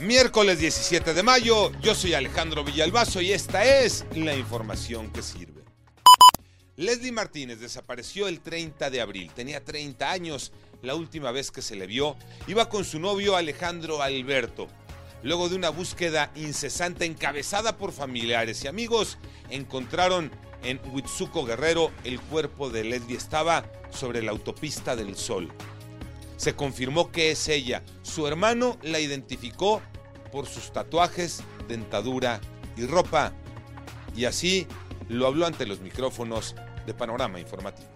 Miércoles 17 de mayo, yo soy Alejandro Villalbazo y esta es la información que sirve. Leslie Martínez desapareció el 30 de abril, tenía 30 años, la última vez que se le vio, iba con su novio Alejandro Alberto. Luego de una búsqueda incesante encabezada por familiares y amigos, encontraron en Huitzuco Guerrero el cuerpo de Leslie estaba sobre la autopista del Sol se confirmó que es ella. Su hermano la identificó por sus tatuajes, dentadura y ropa. Y así lo habló ante los micrófonos de Panorama Informativo.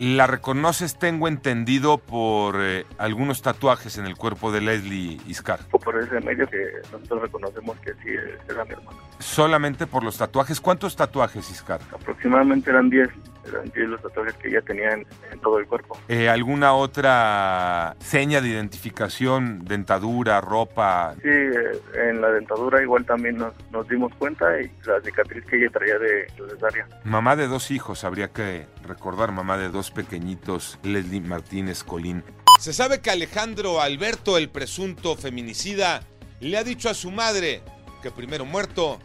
La reconoces, tengo entendido, por eh, algunos tatuajes en el cuerpo de Leslie Iscar. Por ese medio que nosotros reconocemos que sí era mi hermano. Solamente por los tatuajes. ¿Cuántos tatuajes, Iscar? Aproximadamente eran 10 eran 10 los tatuajes que ella tenía en, todo el cuerpo. Eh, ¿Alguna otra seña de identificación, dentadura, ropa? Sí, eh, en la dentadura igual también nos, nos, dimos cuenta y la cicatriz que ella traía de cesárea. Mamá de dos hijos, habría que recordar, mamá de dos pequeñitos, Leslie Martínez Colín. Se sabe que Alejandro Alberto, el presunto feminicida, le ha dicho a su madre que primero muerto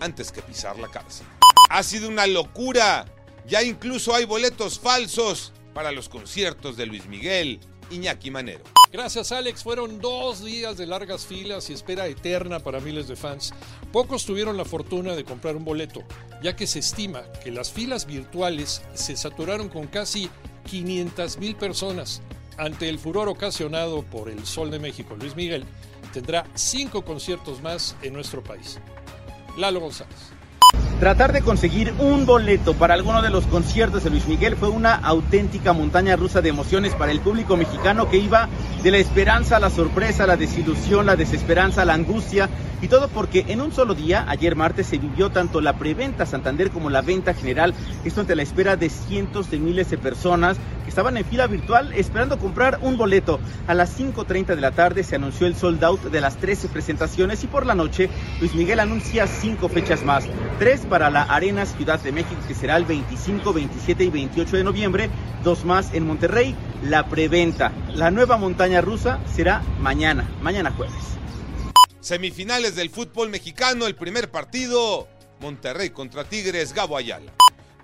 antes que pisar la cárcel. Ha sido una locura ya incluso hay boletos falsos para los conciertos de Luis Miguel, Iñaki Manero. Gracias Alex, fueron dos días de largas filas y espera eterna para miles de fans. Pocos tuvieron la fortuna de comprar un boleto, ya que se estima que las filas virtuales se saturaron con casi 500 mil personas. Ante el furor ocasionado por el Sol de México, Luis Miguel tendrá cinco conciertos más en nuestro país. Lalo González. Tratar de conseguir un boleto para alguno de los conciertos de Luis Miguel fue una auténtica montaña rusa de emociones para el público mexicano que iba de la esperanza la sorpresa, la desilusión, la desesperanza, la angustia y todo porque en un solo día, ayer martes, se vivió tanto la preventa Santander como la venta general, esto ante la espera de cientos de miles de personas que estaban en fila virtual esperando comprar un boleto. A las 5.30 de la tarde se anunció el sold out de las 13 presentaciones y por la noche Luis Miguel anuncia cinco fechas más, tres para la Arena Ciudad de México que será el 25, 27 y 28 de noviembre, dos más en Monterrey, la preventa. La nueva montaña rusa será mañana, mañana jueves. Semifinales del fútbol mexicano, el primer partido, Monterrey contra Tigres, Gabo Ayala.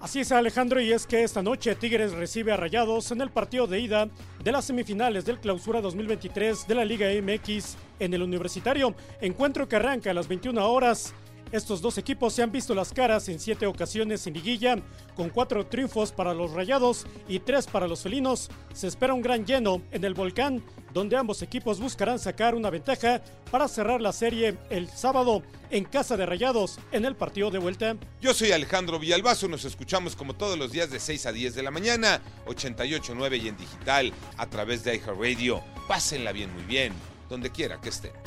Así es Alejandro y es que esta noche Tigres recibe a Rayados en el partido de ida de las semifinales del Clausura 2023 de la Liga MX en el Universitario, encuentro que arranca a las 21 horas estos dos equipos se han visto las caras en siete ocasiones en liguilla, con cuatro triunfos para los Rayados y tres para los felinos. Se espera un gran lleno en el volcán, donde ambos equipos buscarán sacar una ventaja para cerrar la serie el sábado en casa de Rayados en el partido de vuelta. Yo soy Alejandro Villalbazo, nos escuchamos como todos los días de 6 a 10 de la mañana, 88.9 y en digital a través de iHeartRadio. Pásenla bien, muy bien, donde quiera que estén.